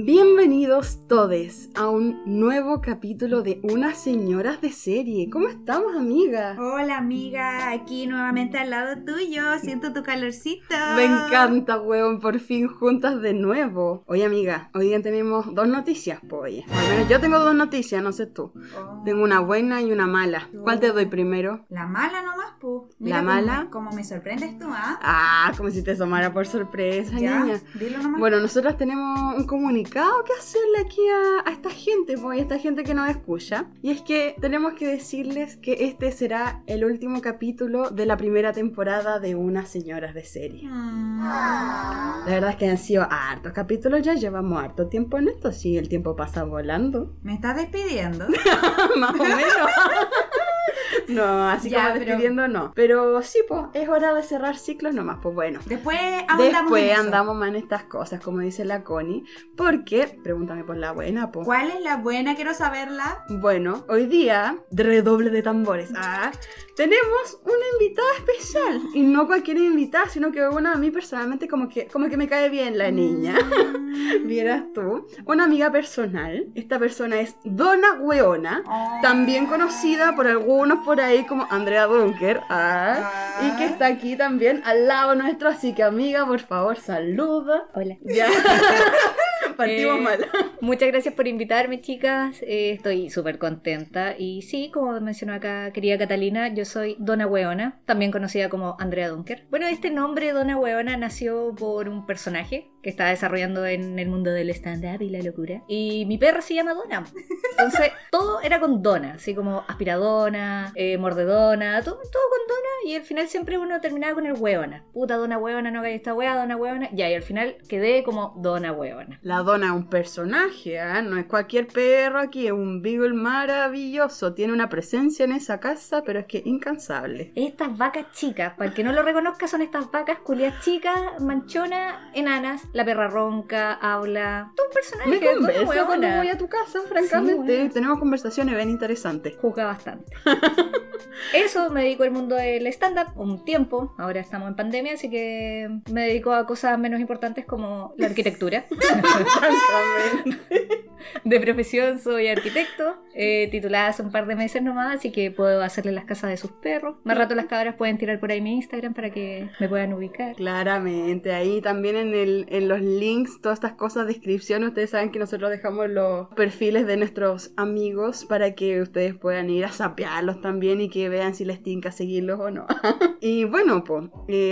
Bienvenidos todos a un nuevo capítulo de Unas Señoras de Serie. ¿Cómo estamos, amiga? Hola, amiga. Aquí nuevamente al lado tuyo. Siento tu calorcito. Me encanta, weón. Por fin juntas de nuevo. Oye, amiga, hoy día tenemos dos noticias, pues. Al menos yo tengo dos noticias, no sé tú. Oh. Tengo una buena y una mala. ¿Cuál te doy primero? La mala nomás, pu. La mala. Como me sorprendes tú, ¿ah? Ah, como si te asomara por sorpresa, ya, niña. dilo nomás. Bueno, nosotras tenemos un comunicado que hacerle aquí a, a esta gente, pues, a esta gente que nos escucha. Y es que tenemos que decirles que este será el último capítulo de la primera temporada de Unas Señoras de Serie. Mm, La verdad es que han sido hartos capítulos, ya llevamos harto tiempo en esto, sí, el tiempo pasa volando. ¿Me estás despidiendo? Más o menos. No, así Ya, como pero- despidiendo no. Pero sí, pues, es hora de cerrar ciclos nomás, pues bueno. Después ahondamos Después en eso. andamos más en estas cosas, como dice la Connie, porque, pregúntame por la buena, po. ¿Cuál es la buena? Quiero saberla. Bueno, hoy día, redoble de tambores, ah, tenemos una invitada especial. Y no cualquier invitada, sino que una a mí personalmente como que, como que me cae bien la niña. Mm. Vieras tú, una amiga personal. Esta persona es Dona Weona, Oh. también conocida por algunos por ahí como Andrea Dunker, ah, y que está aquí también al lado nuestro. Así que, amiga, por favor, saluda. Hola. Ya. Partimos Eh, mal. Muchas gracias por invitarme, chicas. Eh, estoy súper contenta. Y sí, como mencionó acá querida Catalina, yo soy Dona Hueona, también conocida como Andrea Dunker. Bueno, este nombre Dona Hueona nació por un personaje que estaba desarrollando en el mundo del stand-up y la locura. Y mi perra se llama Dona. Entonces, todo era con Dona, así como aspiradona, eh, mordedona, todo, todo con Dona. Y al final siempre uno terminaba con el Hueona. Puta Dona Hueona, no hagáis esta wea, Dona Hueona. Ya, y al final quedé como Dona Hueona. La dona es un personaje, ¿ah? no es cualquier perro aquí, es un beagle maravilloso. Tiene una presencia en esa casa, pero es que incansable. Estas vacas chicas, para el que no lo reconozca, son estas vacas culias chicas, manchonas, enanas. La perra ronca, habla. Todo un personaje. Me conversa cuando voy a tu casa, francamente. bueno. Tenemos conversaciones bien interesantes. Juzga bastante. Eso, me dedico al mundo del stand-up un tiempo. Ahora estamos en pandemia, así que me dedico a cosas menos importantes como la arquitectura. De profesión soy arquitecto, eh, titulada hace un par de meses nomás, así que puedo hacerle las casas de sus perros. Más rato las cabras pueden tirar por ahí mi Instagram para que me puedan ubicar. Claramente, ahí también en, el, los links, todas estas cosas, descripciones, ustedes saben que nosotros dejamos los perfiles de nuestros amigos para que ustedes puedan ir a sapearlos también y que vean si les tinca seguirlos o no. y bueno, pues,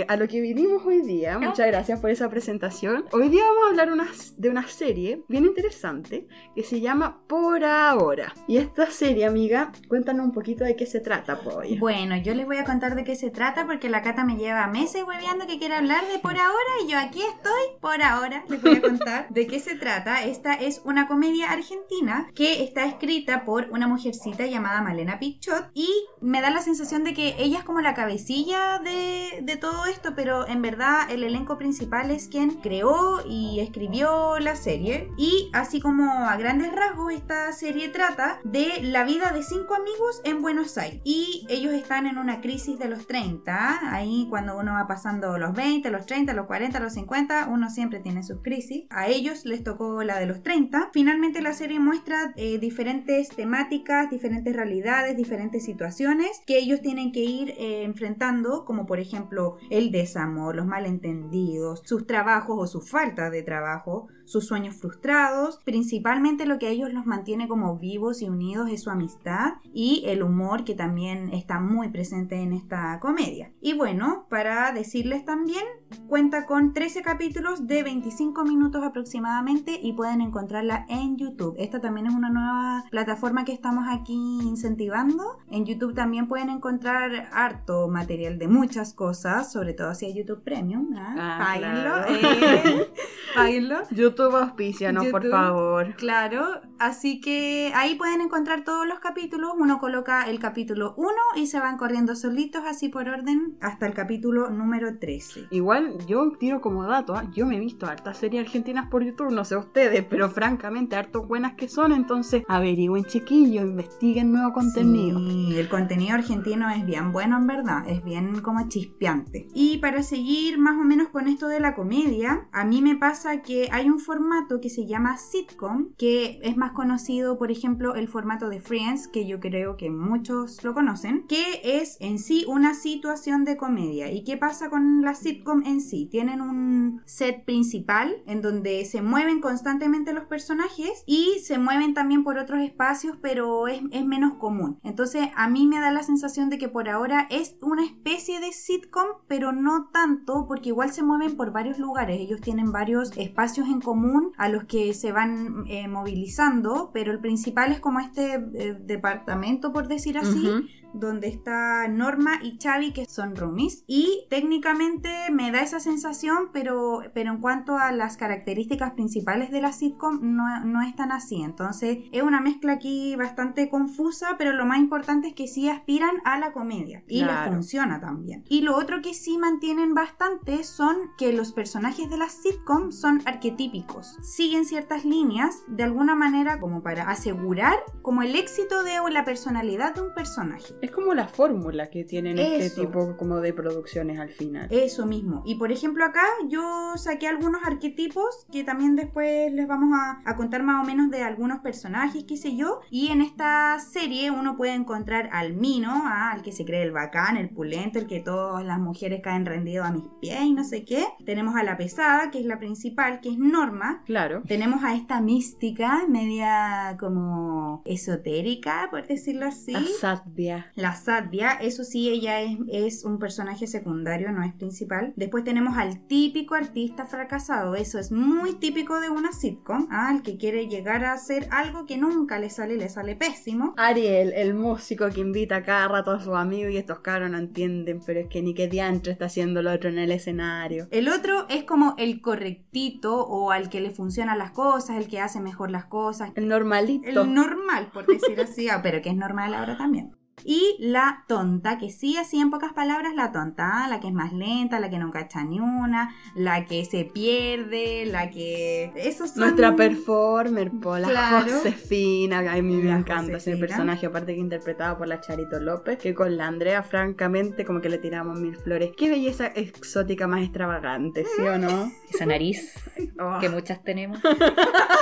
a lo que vinimos hoy día, muchas gracias por esa presentación. Hoy día vamos a hablar una- de una serie bien interesante que se llama Por Ahora. Y esta serie, amiga, cuéntanos un poquito de qué se trata, pues. Bueno, yo les voy a contar de qué se trata porque la Cata me lleva meses hueveando que quiere hablar de por ahora y yo aquí estoy por ahora. Les voy a contar de qué se trata. Esta es una comedia argentina que está escrita por una mujercita llamada Malena Pichot y me da la sensación de que ella es como la cabecilla de, de todo esto, pero en verdad el elenco principal es quien creó y escribió la serie y así como a grandes rasgos esta serie trata de la vida de cinco amigos en Buenos Aires y ellos están en una crisis de los 30 ahí cuando uno va pasando los 20 los 30 los 40 los 50 uno siempre tiene sus crisis. A ellos les tocó la de los 30 finalmente la serie muestra eh, diferentes temáticas diferentes realidades diferentes situaciones que ellos tienen que ir eh, enfrentando como por ejemplo el desamor los malentendidos sus trabajos o su falta de trabajo sus sueños frustrados, principalmente lo que a ellos los mantiene como vivos y unidos es su amistad y el humor que también está muy presente en esta comedia. Y bueno, para decirles también, cuenta con 13 capítulos de 25 minutos aproximadamente y pueden encontrarla en YouTube. Esta también es una nueva plataforma que estamos aquí incentivando. En YouTube también pueden encontrar harto material de muchas cosas, sobre todo si es YouTube Premium. ¿ah? Ah, Páguenlo, claro. eh, páguenlo. YouTube auspícianos, por YouTube. favor. Claro, así que ahí pueden encontrar todos los capítulos. Uno coloca el capítulo 1 y se van corriendo solitos así por orden hasta el capítulo número 13. Igual yo tiro como dato, ¿ah? yo me he visto hartas series argentinas por YouTube, no sé ustedes, pero francamente harto buenas que son, entonces averigüen chiquillos, investiguen nuevo contenido. Sí, el contenido argentino es bien bueno en verdad, es bien como chispeante. Y para seguir más o menos con esto de la comedia, a mí me pasa que hay un formato que se llama sitcom, que es más conocido, por ejemplo, el formato de Friends, que yo creo que muchos lo conocen, que es en sí una situación de comedia. ¿Y qué pasa con la sitcom en sí? Tienen un set principal en donde se mueven constantemente los personajes y se mueven también por otros espacios, pero es, es menos común. Entonces a mí me da la sensación de que por ahora es una especie de sitcom, pero no tanto, porque igual se mueven por varios lugares. Ellos tienen varios espacios en común a los que se van eh, movilizando, pero el principal es como este eh, departamento, por decir así. Donde está Norma y Xavi, que son roomies. Y técnicamente me da esa sensación, pero, pero en cuanto a las características principales de la sitcom, no, no es tan así. Entonces es una mezcla aquí bastante confusa, pero lo más importante es que sí aspiran a la comedia. Y les Claro. funciona también. Y lo otro que sí mantienen bastante son que los personajes de la sitcom son arquetípicos. Siguen ciertas líneas de alguna manera como para asegurar como el éxito de la personalidad de un personaje. Es como la fórmula que tienen este Eso. tipo como de producciones al final. Eso mismo. Y por ejemplo acá yo saqué algunos arquetipos que también después les vamos a, a contar más o menos de algunos personajes, qué sé yo. Y en esta serie uno puede encontrar al Mino, ah, al que se cree el bacán, el pulento, el que todas las mujeres caen rendidos a mis pies y no sé qué. Tenemos a la pesada, que es la principal, que es Norma. Claro. Tenemos a esta mística, media como esotérica, por decirlo así. La Satvia. La Satvia, eso sí, ella es, es un personaje secundario, no es principal. Después tenemos al típico artista fracasado, eso es muy típico de una sitcom, ¿ah? el que quiere llegar a hacer algo que nunca le sale, le sale pésimo. Ariel, el músico que invita cada rato a sus amigos y estos cabros no entienden, pero es que ni qué diantre está haciendo el otro en el escenario. El otro es como el correctito o al que le funcionan las cosas, el que hace mejor las cosas, El normalito. el normal, por decir así, ah, pero que es normal ahora también. Y la tonta, que sí, así en pocas palabras, la tonta, ¿ah? la que es más lenta, la que no cacha ni una, la que se pierde, la que... Son... Nuestra performer, po, la Claro. Josefina, a mí me La encanta ese personaje, aparte que interpretado por la Charito López, que con la Andrea, francamente, como que le tiramos mil flores. Qué belleza exótica más extravagante, ¿sí o no? Esa nariz Oh, que muchas tenemos.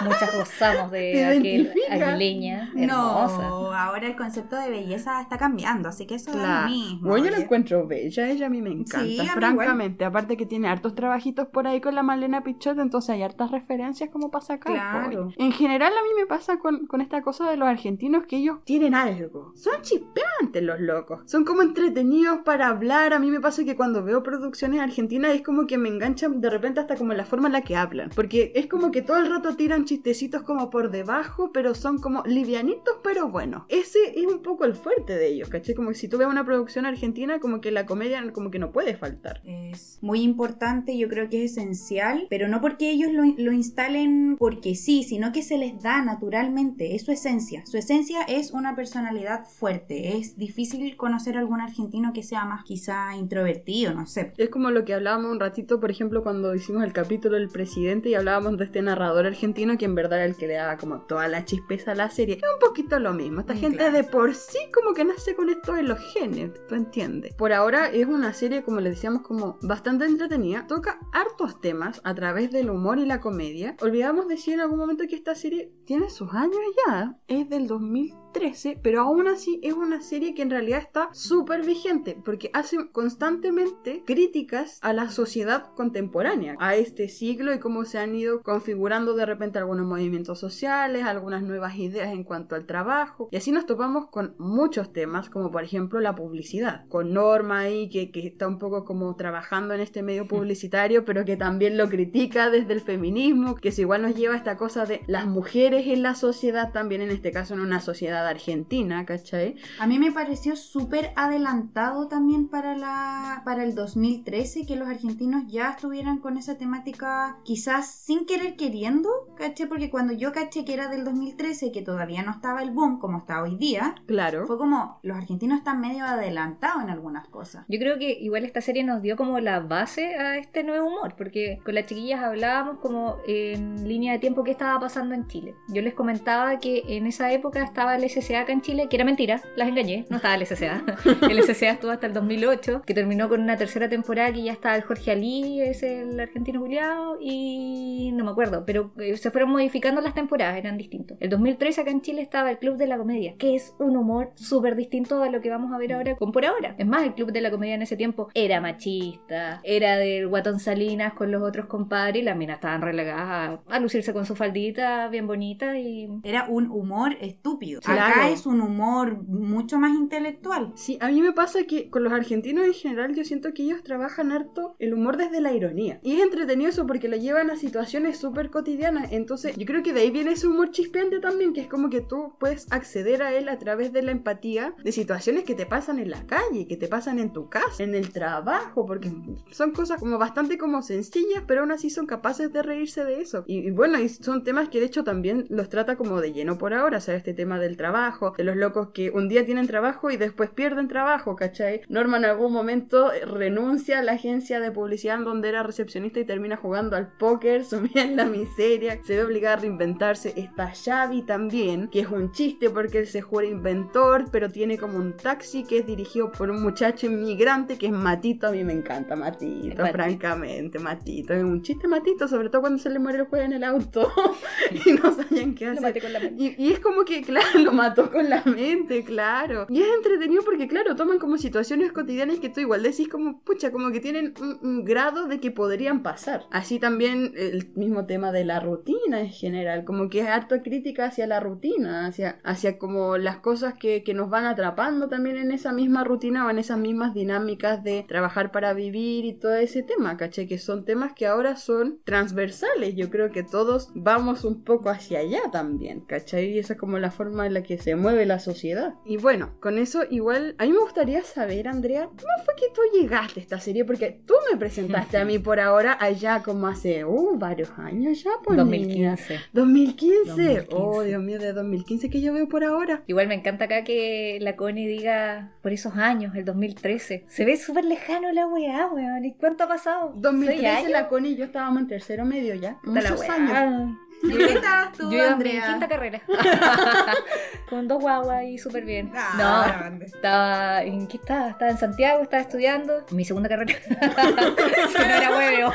muchas gozamos de aquel aguileña hermosa. No, ahora el concepto de belleza está cambiando, así que eso es claro. lo mismo. Bueno, yo la encuentro bella, ella a mí me encanta, Sí, francamente. Aparte que tiene hartos trabajitos por ahí con la Malena Pichot, entonces hay hartas referencias como pasa acá. Claro. po. En general a mí me pasa con, con esta cosa de los argentinos que ellos tienen algo. Son chispeantes los locos. Son como entretenidos para hablar. A mí me pasa que cuando veo producciones argentinas es como que me enganchan de repente hasta como la forma en la que hablan. Porque es como que todo el rato tiran chistecitos como por debajo, pero son como livianitos, pero bueno. Ese es un poco el fuerte de ellos, ¿caché? Como que si tú ves una producción argentina, como que la comedia como que no puede faltar. Es muy importante, yo creo que es esencial, pero no porque ellos lo, lo instalen porque sí, sino que se les da naturalmente, es su esencia. Su esencia es una personalidad fuerte. Es difícil conocer a algún argentino que sea más quizá introvertido, no sé. Es como lo que hablábamos un ratito, por ejemplo, cuando hicimos el capítulo del presidente y hablábamos de este narrador argentino que en verdad era el que le daba como toda la chispeza a la serie. Es un poquito lo mismo. Esta Mm, gente claro. de por sí como que nace con esto en los genes, ¿tú entiendes? Por ahora es una serie, como le decíamos, como bastante entretenida. Toca hartos temas a través del humor y la comedia. Olvidamos decir en algún momento que esta serie tiene sus años ya. Es del 2013, pero aún así es una serie que en realidad está súper vigente porque hace constantemente críticas a la sociedad contemporánea, a este siglo y cómo se han ido configurando de repente algunos movimientos sociales, algunas nuevas ideas en cuanto al trabajo. Y así nos topamos con muchos temas, como por ejemplo la publicidad, con Norma ahí que, que está un poco como trabajando en este medio publicitario, pero que también lo critica desde el feminismo, que si igual nos lleva a esta cosa de las mujeres en la sociedad, también en este caso en una sociedad argentina, ¿cachai? A mí me pareció súper adelantado también para, la, para el 2013 que los argentinos ya estuvieran con esa temática quizás sin querer queriendo, ¿caché? Porque cuando yo caché que era del 2013 que todavía no estaba el boom como está hoy día, Claro. fue como los argentinos están medio adelantados en algunas cosas. Yo creo que igual esta serie nos dio como la base a este nuevo humor, porque con las chiquillas hablábamos como en línea de tiempo qué estaba pasando en Chile. Yo les comentaba que en esa época estaba el SCA acá en Chile, que era mentira, las engañé, no estaba el SCA. El SCA estuvo hasta el 2008, que terminó con una tercera temporada que ya estaba el Jorge Ali, es el argentino Juliado, y no me acuerdo, pero eh, se fueron modificando las temporadas, eran distintos. El 2013 acá en Chile estaba el Club de la Comedia, que es un humor súper distinto a lo que vamos a ver ahora con por ahora. Es más, el Club de la Comedia en ese tiempo era machista, era del Guatón Salinas con los otros compadres y las minas estaban relegadas a, a lucirse con su faldita bien bonita y... Era un humor estúpido. Claro. Acá es un humor mucho más intelectual. Sí, a mí me pasa que con los argentinos en general yo siento que ellos trabajan harto el humor desde la ironía. Y es entretenido eso porque lo llevan a situaciones súper cotidianas. Entonces yo creo que de ahí viene ese humor chispeante también, que es como que tú puedes acceder a él a través de la empatía de situaciones que te pasan en la calle, que te pasan en tu casa, en el trabajo, porque son cosas como bastante como sencillas, pero aún así son capaces de reírse de eso. Y, y bueno, son temas que de hecho también los trata como de lleno por ahora, o sea, este tema del trabajo, de los locos que un día tienen trabajo y después pierden trabajo, ¿cachai? Norma en algún momento renuncia a la agencia de publicidad donde era recepcionista y termina jugando al póker, sumida en la miseria, se ve obligada a reinventarse. Está Xavi también, que es un chiste porque él se jura inventor, pero tiene como un taxi que es dirigido por un muchacho inmigrante que es Matito, a mí me encanta Matito, Matito. francamente, Matito, es un chiste Matito, sobre todo cuando se le muere el juego en el auto y no sabían qué Lo hacer. maté con la mente. Y, y es como que, claro, lo mató con la mente, claro. Y es entretenido porque, claro, toman como situaciones cotidianas que tú igual decís como, pucha, como que tienen un, un grado de que podrían pasar. Así también el mismo tema de la rutina en general, como que es harta crítica hacia la rutina, hacia, hacia como las cosas que, que nos van atrapando también en esa misma rutina o en esas mismas dinámicas de trabajar para vivir y todo ese tema, ¿caché? Que son temas que ahora son transversales. Yo creo que todos vamos un poco hacia allá también, ¿cachai? Y esa es como la forma en la que se mueve la sociedad. Y bueno, con eso igual, a mí me gustaría saber, Andrea, ¿cómo fue que tú llegaste a esta serie? Porque tú me presentaste a mí por ahora allá como hace, uh, varios años ya, pues. niña. 2015. 2015. 2015. Oh, Dios mío, de 2015 que yo veo por ahora. Igual me encanta acá que la Connie diga por esos años, el 2013. Se ve súper lejano la weá, weón. ¿Y cuánto ha pasado? ¿Seis 2013 años? la Connie y yo estábamos en tercero medio ya. La Muchos weá. años. ¿En qué estabas tú, Yo iba en mi Andrea? quinta carrera. Con dos guaguas y súper bien. Ah, no, estaba. ¿En qué estaba? Estaba en Santiago, estaba estudiando. Mi segunda carrera. si no era huevo.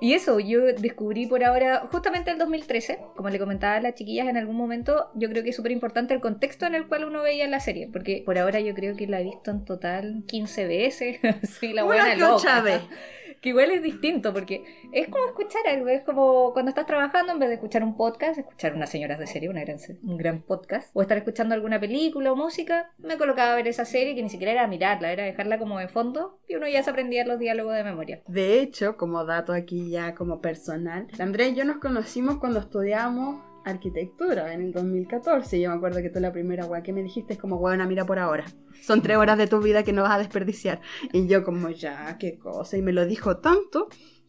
Y eso, yo descubrí por ahora, justamente el 2013, como le comentaba a las chiquillas en algún momento, yo creo que es súper importante el contexto en el cual uno veía la serie, porque por ahora yo creo que la he visto en total 15 veces, sí, la buena loca. Que igual es distinto, porque es como escuchar algo, es como cuando estás trabajando, en vez de escuchar un podcast, escuchar unas señoras de serie, una gran, un gran podcast, o estar escuchando alguna película o música, me colocaba a ver esa serie que ni siquiera era mirarla, era dejarla como de fondo, y uno ya se aprendía los diálogos de memoria. De hecho, como dato aquí ya como personal, Andrea y yo nos conocimos cuando estudiamos arquitectura en el 2014. Yo me acuerdo que tú la primera weá que me dijiste es como, weona, mira por ahora. Son tres horas de tu vida que no vas a desperdiciar. Y yo como, ya, qué cosa. Y me lo dijo tanto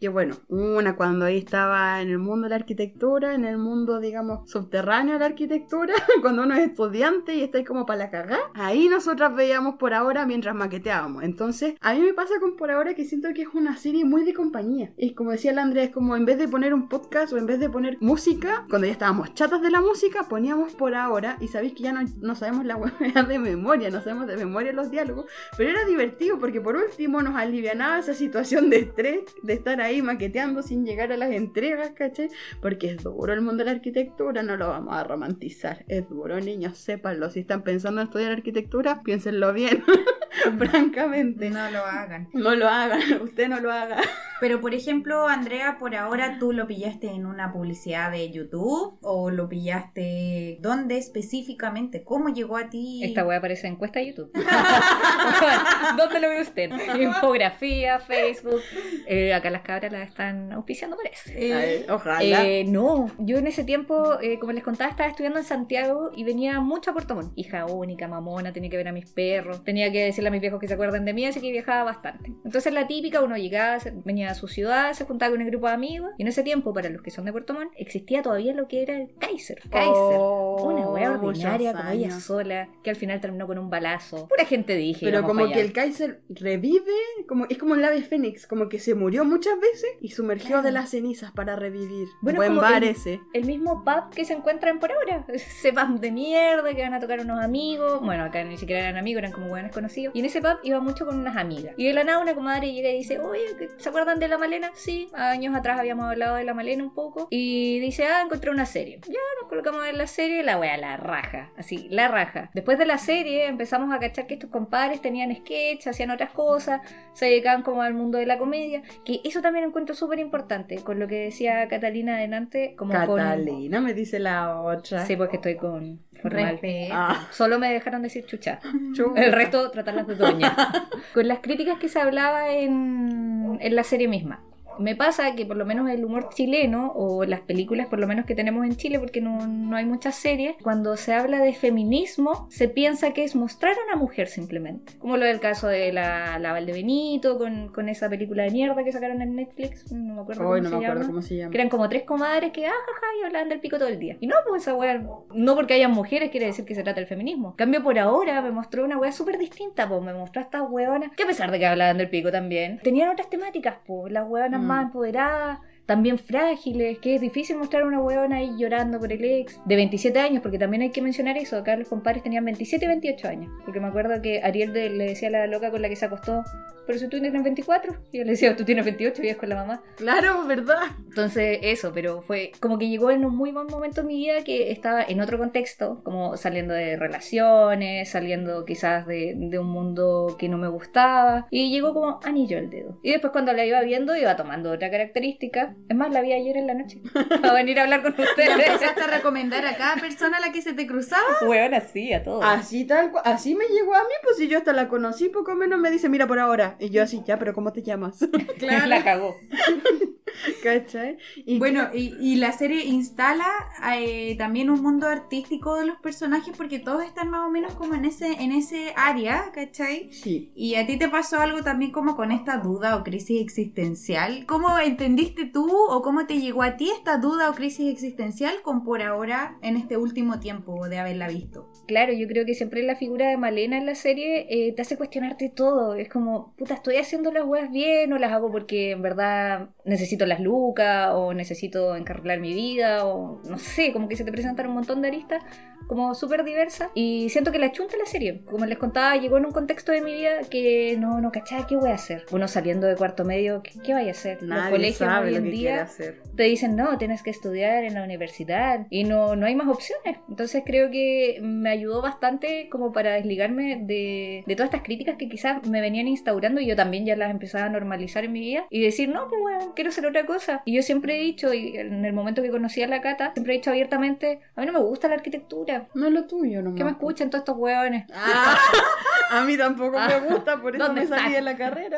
bueno, una cuando ahí estaba en el mundo de la arquitectura, en el mundo, digamos, subterráneo de la arquitectura, cuando uno es estudiante y está ahí como para la cagá, ahí nosotras veíamos por ahora mientras maqueteábamos. Entonces, a mí me pasa con por ahora que siento que es una serie muy de compañía. Y como decía la Andrea, es como en vez de poner un podcast o en vez de poner música, cuando ya estábamos chatas de la música, poníamos por ahora y sabéis que ya no, no sabemos la hueá de memoria, no sabemos de memoria los diálogos, pero era divertido porque por último nos alivianaba esa situación de estrés, de estar ahí maqueteando sin llegar a las entregas, ¿cachai? Porque es duro el mundo de la arquitectura, no lo vamos a romantizar. Es duro, niños, sépanlo. Si están pensando en estudiar arquitectura, piénsenlo bien. francamente. No lo hagan. No lo hagan, usted no lo haga. Pero por ejemplo, Andrea, por ahora tú lo pillaste en una publicidad de YouTube o lo pillaste dónde específicamente, cómo llegó a ti. Esta wea aparece en encuesta de YouTube. ¿Dónde lo ve usted? Infografía, Facebook. Eh, acá las cabras las están auspiciando, parece. Eh, Ojalá. Eh, no, yo en ese tiempo, eh, como les contaba, estaba estudiando en Santiago y venía mucho a Puerto Montt. Hija única, mamona, tenía que ver a mis perros, tenía que decirle a mis viejos que se acuerden de mí, así que viajaba bastante. Entonces la típica, uno llegaba, venía a su ciudad, se juntaba con un grupo de amigos y en ese tiempo, para los que son de Puerto Montt, existía todavía lo que era el Kaiser. Kaiser. Oh, Una wea ordinaria como ella sola, que al final terminó con un balazo. Pura gente dije. Pero como que el Kaiser revive, como es como el ave fénix, como que se murió muchas veces y sumergió Claro. de las cenizas para revivir. Bueno, Buen bar el- ese. el mismo pub que se encuentran por ahora. Ese pub de mierda que van a tocar unos amigos. Bueno, acá ni siquiera eran amigos, eran como buenos conocidos. Y en ese pub iba mucho con unas amigas. Y de la nada una comadre llega y dice, oye, ¿se acuerdan de la Malena? Sí, años atrás habíamos hablado de la Malena un poco. Y dice, ah, encontré una serie. Ya nos colocamos en la serie, la wea, la raja. Así, la raja. Después de la serie empezamos a cachar que estos compadres tenían sketch, hacían otras cosas, se dedicaban como al mundo de la comedia. Que eso también encuentro súper importante. Con lo que decía Catalina adelante, como con... Catalina, me dice la otra. Sí, porque estoy con formal. Ah, Solo me dejaron decir chucha. chuta. El resto tratarlas de doña. con las críticas que se hablaba en, en la serie misma. Me pasa que por lo menos el humor chileno o las películas por lo menos que tenemos en Chile, porque no, no hay muchas series, cuando se habla de feminismo se piensa que es mostrar a una mujer simplemente. Como lo del caso de la, la Valdebenito con, con esa película de mierda que sacaron en Netflix, no me acuerdo Hoy cómo no se me acuerdo llama. cómo se llama. Que eran como tres comadres que, ah, jaja, y hablaban del pico todo el día. Y no, pues esa wea, no porque hayan mujeres quiere decir que se trata del feminismo. En cambio, por ahora me mostró una wea súper distinta, pues me mostró a estas weonas, que a pesar de que hablaban del pico también, tenían otras temáticas, pues, las weonas. Más empoderadas. También frágiles, que es difícil mostrar a una weona ahí llorando por el ex de 27 años, porque también hay que mencionar eso. Acá los compadres tenían 27 y 28 años. Porque me acuerdo que Ariel de- le decía a la loca con la que se acostó, pero si tú tienes 24, y yo le decía, tú tienes 28 y es con la mamá. Claro, ¿verdad? Entonces, eso, pero fue como que llegó en un muy buen momento en mi vida que estaba en otro contexto, como saliendo de relaciones, saliendo quizás de, de un mundo que no me gustaba, y llegó como anillo al dedo. Y después, cuando la iba viendo, iba tomando otra característica. Es más, la vi ayer en la noche para venir a hablar con ustedes. empezaste a recomendar a cada persona a la que se te cruzaba. Weón, así, a todos. Así tal cual, así me llegó a mí, pues si yo hasta la conocí, poco menos me dice, mira por ahora. Y yo así, ya, pero ¿cómo te llamas? La cagó. ¿Cachai? Y Bueno, y, y la serie instala eh, también un mundo artístico de los personajes porque todos están más o menos como en ese, en ese área, ¿cachai? Sí. Y a ti te pasó algo también como con esta duda o crisis existencial. ¿Cómo entendiste tú o cómo te llegó a ti esta duda o crisis existencial con por ahora en este último tiempo de haberla visto? Claro, yo creo que siempre la figura de Malena en la serie eh, te hace cuestionarte todo. Es como, puta, ¿estoy haciendo las weas bien o las hago porque en verdad necesito las lucas o necesito encarrilar mi vida o no sé, como que se te presentan un montón de aristas como súper diversas y siento que la chunta la serie. Como les contaba, llegó en un contexto de mi vida que no, no cachaba qué voy a hacer. Uno saliendo de cuarto medio, ¿qué, qué vaya a hacer? Los Nadie colegios sabe lo que día hacer. te dicen, no, tienes que estudiar en la universidad y no, no hay más opciones. Entonces creo que me ayudó bastante como para desligarme de, de todas estas críticas que quizás me venían instaurando y yo también ya las empezaba a normalizar en mi vida y decir, no, pues bueno, quiero hacer otra cosa. Y yo siempre he dicho, y en el momento que conocí a la Cata, siempre he dicho abiertamente, a mí no me gusta la arquitectura. No es lo tuyo, no Que me escuchen todos estos hueones. Ah, a mí tampoco Ah, me gusta, por eso ¿dónde me salí de la carrera.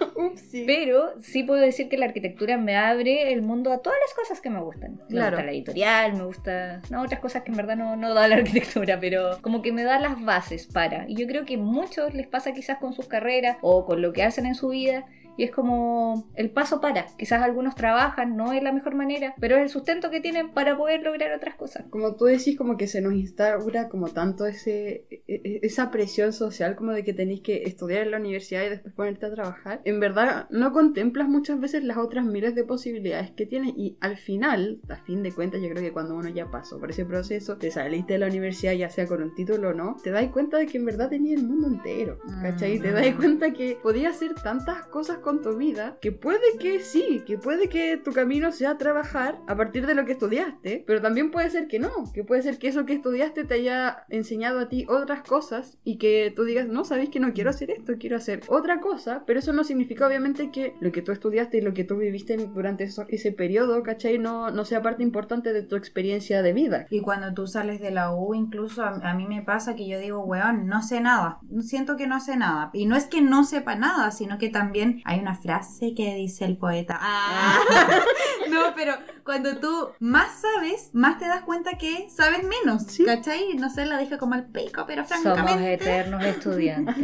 Upsi. Pero sí puedo decir que la arquitectura me abre el mundo a todas las cosas que me gustan. Me Claro. gusta la editorial, me gusta. No, otras cosas que en verdad no, no da la arquitectura, pero como que me da las bases para. Y yo creo que muchos les pasa quizás con sus carreras o con lo que hacen en su vida. Y es como el paso para. Quizás algunos trabajan, no es la mejor manera, pero es el sustento que tienen para poder lograr otras cosas. Como tú decís, como que se nos instaura como tanto ese, e- e- esa presión social como de que tenéis que estudiar en la universidad y después ponerte a trabajar. En verdad, no contemplas muchas veces las otras miles de posibilidades que tienes y al final, a fin de cuentas, yo creo que cuando uno ya pasó por ese proceso, te saliste de la universidad, ya sea con un título o no, te das cuenta de que en verdad tenías el mundo entero, ¿cachai? Te das cuenta que podías hacer tantas cosas con tu vida, que puede que sí, que puede que tu camino sea trabajar a partir de lo que estudiaste, pero también puede ser que no, que puede ser que eso que estudiaste te haya enseñado a ti otras cosas y que tú digas, no, sabéis que no quiero hacer esto, quiero hacer otra cosa, pero eso no significa obviamente que lo que tú estudiaste y lo que tú viviste durante ese periodo, ¿cachai? No, no sea parte importante de tu experiencia de vida. Y cuando tú sales de la U, incluso a, a mí me pasa que yo digo, weón, no sé nada, siento que no sé nada. Y no es que no sepa nada, sino que también hay una frase que dice el poeta. Ah. no, pero cuando tú más sabes, más te das cuenta que sabes menos. ¿Sí? ¿Cachai? No sé, la deja como el pico, pero francamente. Somos eternos estudiantes.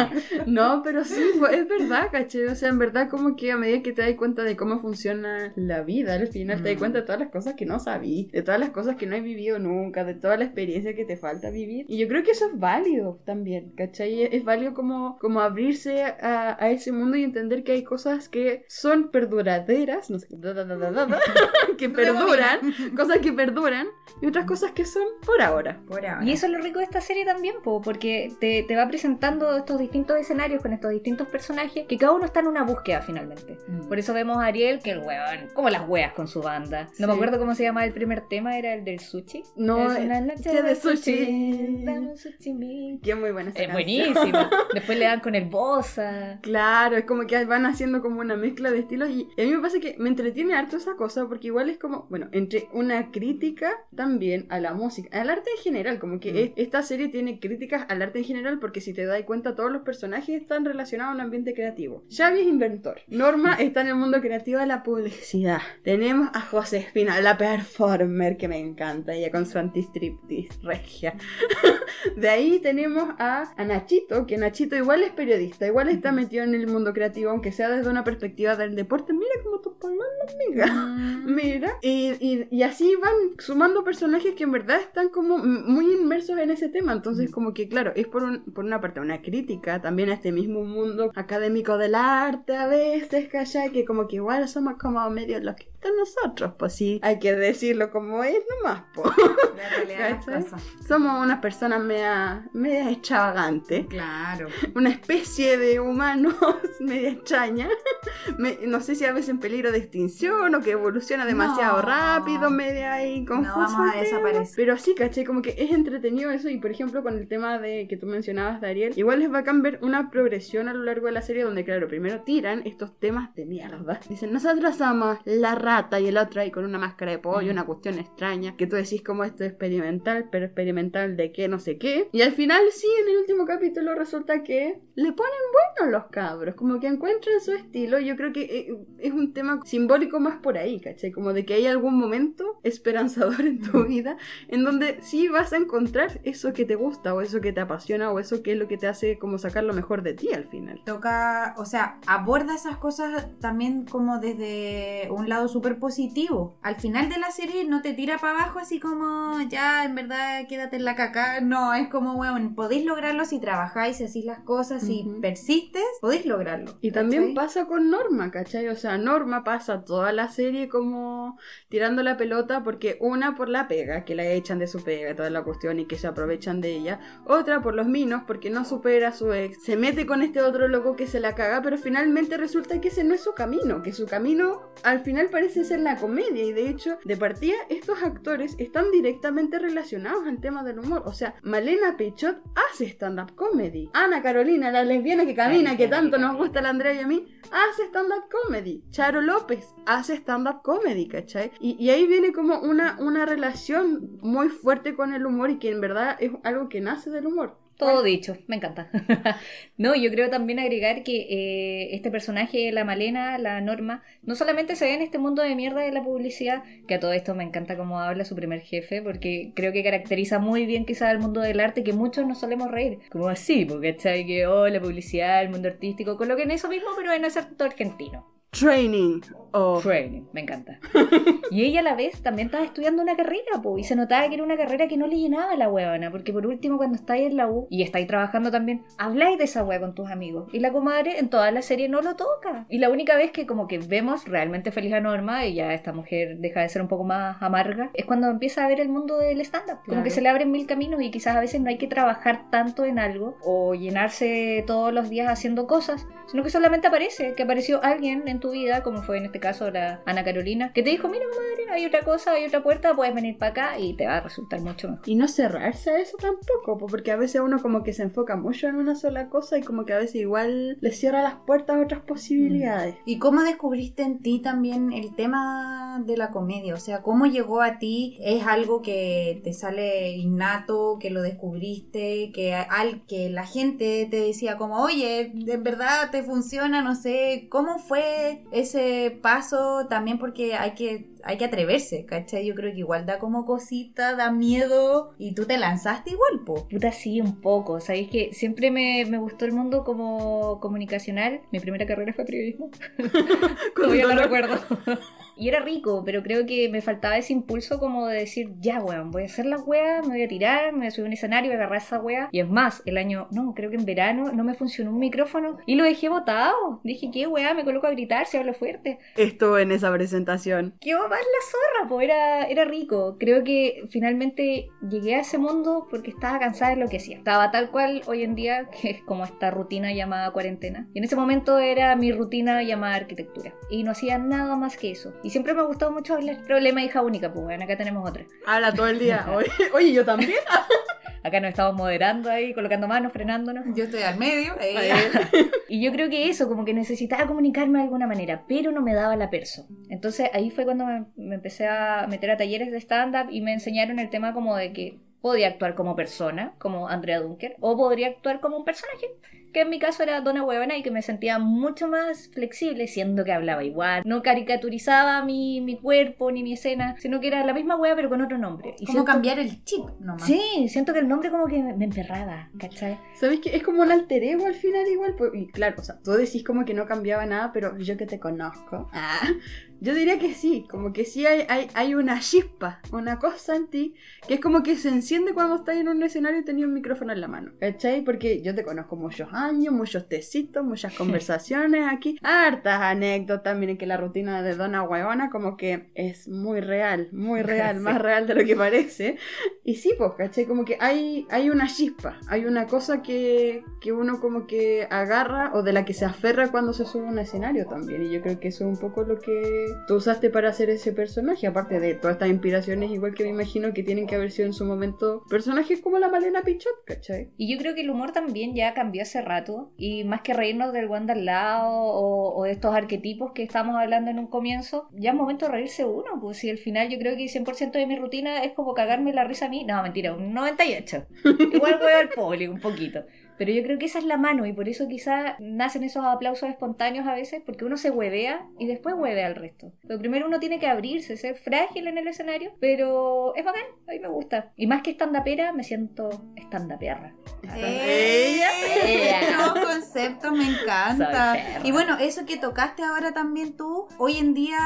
no, pero sí, es verdad, ¿cachai? O sea, en verdad, como que a medida que te das cuenta de cómo funciona la vida, al final te das cuenta de todas las cosas que no sabí, de todas las cosas que no he vivido nunca, de toda la experiencia que te falta vivir. Y yo creo que eso es válido también, ¿cachai? Es válido como, como abrirse a, a ese mundo y entender que hay cosas que son perduraderas, no sé, que perduran, cosas que perduran y otras cosas que son por ahora. Por ahora. Y eso es lo rico de esta serie también, po, porque te, te, va presentando estos distintos escenarios con estos distintos personajes que cada uno está en una búsqueda finalmente. Mm. Por eso vemos a Ariel, que el weón, como las weas con su banda. No me acuerdo cómo se llama el primer tema, era el del sushi. No, es una noche de, sushi. Dame sushi. Qué muy buena esa Es buenísimo. Después le dan con el bossa. Claro, es como que van haciendo como una mezcla de estilos y, y a mí me pasa que me entretiene harto esa cosa porque igual es como, bueno, entre una crítica también a la música, al arte en general, como que mm. esta serie tiene críticas al arte en general porque si te das cuenta todos los personajes están relacionados a un ambiente creativo. Xavi es inventor, Norma está en el mundo creativo de la publicidad. Tenemos a Josefina, la performer que me encanta, ella con su anti-striptease regia. de ahí tenemos a, a, Nachito, que Nachito igual es periodista, igual está metido en el mundo creativo, aunque sea desde una perspectiva del deporte. Mira cómo tus palabras, amiga. Mm. Mira. Y, y, y, así van sumando personajes que en verdad están como muy inmersos en ese tema. Entonces, como que, claro, es por, un, por una parte una crítica también a este mismo mundo académico del arte a veces, ¿cachai? Que como que igual somos como medio los que nosotros, pues sí, hay que decirlo como es nomás, po. Somos unas personas media, media extravagantes. Claro. Una especie de humanos media extraña. no sé si a veces en peligro de extinción o que evoluciona demasiado rápido, media ahí confuso. No vamos a desaparecer. Pero sí, caché, como que es entretenido eso y por ejemplo con el tema de que tú mencionabas, Dariel, igual les va a cambiar una progresión a lo largo de la serie donde, claro, primero tiran estos temas de mierda. Dicen, nosotros somos la y el otro ahí con una máscara de pollo, una cuestión extraña, que tú decís como esto es experimental, pero experimental de qué, no sé qué. Y al final sí, en el último capítulo resulta que le ponen buenos los cabros, como que encuentran su estilo. Yo creo que eh, es un tema simbólico más por ahí, ¿cachai? Como de que hay algún momento esperanzador en tu vida en donde sí vas a encontrar eso que te gusta o eso que te apasiona o eso que es lo que te hace como sacar lo mejor de ti al final. Toca, o sea, aborda esas cosas también como desde un lado súper positivo. Al final de la serie no te tira para abajo así como ya en verdad quédate en la caca. No, es como, bueno, podéis lograrlo si trabajáis, si hacéis las cosas, si persistes, podéis lograrlo. Y también pasa con Norma, ¿cachai? O sea, Norma pasa toda la serie como tirando la pelota porque una por la pega, que la echan de su pega, toda la cuestión y que se aprovechan de ella. Otra por los minos porque no supera a su ex. Se mete con este otro loco que se la caga, pero finalmente resulta que ese no es su camino, que su camino al final parece ser en la comedia y de hecho, de partida, estos actores están directamente relacionados al tema del humor. O sea, Malena Pechot hace stand-up comedy. Ana Carolina, la lesbiana que camina, que tanto nos gusta la Andrea y a mí, hace stand-up comedy. Charo López hace stand-up comedy, ¿cachai? Y, y, ahí viene como una, una relación muy fuerte con el humor y que en verdad es algo que nace del humor. Todo dicho, me encanta. no, yo creo también agregar que eh, este personaje, la Malena, la Norma, no solamente se ve en este mundo de mierda de la publicidad, que a todo esto me encanta cómo habla su primer jefe, porque creo que caracteriza muy bien quizás el mundo del arte que muchos nos solemos reír. Como así, porque está que, oh, la publicidad, el mundo artístico, coloquen eso mismo, pero en ese acto argentino. Training. O Training, me encanta. Y ella a la vez también estaba estudiando una carrera, po, y se notaba que era una carrera que no le llenaba a la huevona, porque por último cuando estáis en la U y estáis trabajando también, habláis de esa hueá con tus amigos. Y la comadre en toda la serie no lo toca. Y la única vez que como que vemos realmente feliz a Norma y ya esta mujer deja de ser un poco más amarga, es cuando empieza a ver el mundo del stand-up. Como Claro. que se le abren mil caminos y quizás a veces no hay que trabajar tanto en algo o llenarse todos los días haciendo cosas, sino que solamente aparece, que apareció alguien en tu vida, como fue en este caso la Ana Carolina, que te dijo, mira madre, hay otra cosa, hay otra puerta, puedes venir para acá y te va a resultar mucho mejor. Y no cerrarse a eso tampoco, po, porque a veces uno como que se enfoca mucho en una sola cosa y como que a veces igual le cierra las puertas a otras posibilidades. ¿Y cómo descubriste en ti también el tema de la comedia? O sea, ¿cómo llegó a ti? ¿Es algo que te sale innato, que lo descubriste, que, al, que la gente te decía como, oye, de verdad te funciona, no sé, ¿cómo fue ese paso? También porque hay que, hay que atreverse, ¿cachai? Yo creo que igual da como cosita, da miedo y tú te lanzaste igual, po. Puta, sí, un poco. Sabéis que siempre me, me gustó el mundo como comunicacional. Mi primera carrera fue periodismo. Todavía lo dolor. recuerdo. Y era rico, pero creo que me faltaba ese impulso como de decir, ya, weón, voy a hacer la wea, me voy a tirar, me voy a subir a un escenario, voy a agarrar esa wea. Y es más, el año, no, creo que en verano no me funcionó un micrófono y lo dejé botado. Dije, ¿qué wea? Me coloco a gritar si hablo fuerte. Estuvo en esa presentación. ¿Qué va más la zorra? Pues era, era rico. Creo que finalmente llegué a ese mundo porque estaba cansada de lo que hacía. Estaba tal cual hoy en día, que es como esta rutina llamada cuarentena. Y en ese momento era mi rutina llamada arquitectura. Y no hacía nada más que eso. Y siempre me ha gustado mucho hablar. Problema hija única, pues bueno, acá tenemos otra. Habla todo el día. Oye, oye, yo también. Acá nos estamos moderando ahí, colocando manos, frenándonos. Yo estoy al medio. eh. Y yo creo que eso, como que necesitaba comunicarme de alguna manera, pero no me daba la perso. Entonces ahí fue cuando me, me empecé a meter a talleres de stand-up y me enseñaron el tema como de que podía actuar como persona, como Andrea Dunker, o podría actuar como un personaje, que en mi caso era Donna Huevona y que me sentía mucho más flexible, siendo que hablaba igual. No caricaturizaba mi, mi cuerpo ni mi escena, sino que era la misma hueá pero con otro nombre. Y Como siento- cambiar el chip nomás. Sí, siento que el nombre como que me, emperraba, ¿cachai? ¿Sabes qué? Es como un alter ego al final igual. pues, y claro, o sea, tú decís como que no cambiaba nada, pero yo que te conozco. ah, yo diría que sí, como que sí hay, hay, hay una chispa, una cosa en ti, que es como que se enciende cuando estás en un escenario y tenías un micrófono en la mano. ¿Cachai? Porque yo te conozco muchos años, muchos tecitos, muchas conversaciones aquí, hartas anécdotas. Miren que la rutina de Donna Huevona como que es muy real, muy real, Sí. más real de lo que parece. Y sí, pues, ¿cachai? Como que hay, hay una chispa, hay una cosa que, que uno como que agarra o de la que se aferra cuando se sube a un escenario también. Y yo creo que eso es un poco lo que tú usaste para hacer ese personaje, aparte de todas estas inspiraciones, igual que me imagino que tienen que haber sido en su momento personajes como la Malena Pichot, ¿cachai? Y yo creo que el humor también ya cambió hace rato. Y más que reírnos del Wanda al lado o, o de estos arquetipos que estábamos hablando en un comienzo, ya es momento de reírse uno. Pues si al final yo creo que 100% de mi rutina es como cagarme la risa a mí. No, mentira, un 98. Igual voy al público un poquito. Pero yo creo que esa es la mano y por eso quizás nacen esos aplausos espontáneos a veces, porque uno se huevea y después huevea al resto. Pero primero uno tiene que abrirse, ser frágil en el escenario, pero es bacán, a mí me gusta. Y más que estandapera, me siento estandaperra. Ella. Nuevo concepto, me encanta. Soy perra. Y bueno, eso que tocaste ahora también tú, hoy en día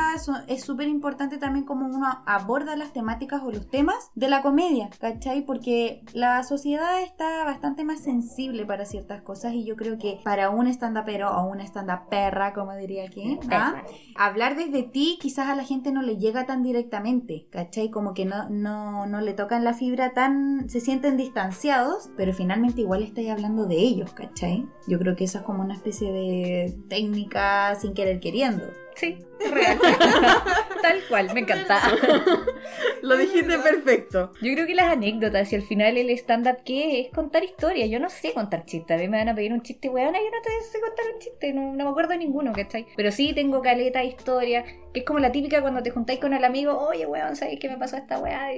es súper importante también como uno aborda las temáticas o los temas de la comedia, ¿cachai? Porque la sociedad está bastante más sensible para ciertas cosas y yo creo que para un stand-upero o una stand-perra, como diría aquí, ¿ah? Perra. hablar desde ti quizás a la gente no le llega tan directamente, ¿cachai? Como que no, no, no le tocan la fibra tan, se sienten distanciados, pero finalmente igual estáis hablando de ellos, ¿cachai? Yo creo que eso es como una especie de técnica sin querer queriendo. Sí, real. Tal cual, me encanta. Lo dijiste perfecto. Yo creo que las anécdotas y al final el stand-up ¿qué? es contar historias. Yo no sé contar chistes. A mí me van a pedir un chiste, weón, yo no te sé contar un chiste. No, no me acuerdo de ninguno, ¿cachai? Pero sí tengo caleta de historia, que es como la típica cuando te juntáis con el amigo, oye, weón, ¿sabes qué me pasó esta weá?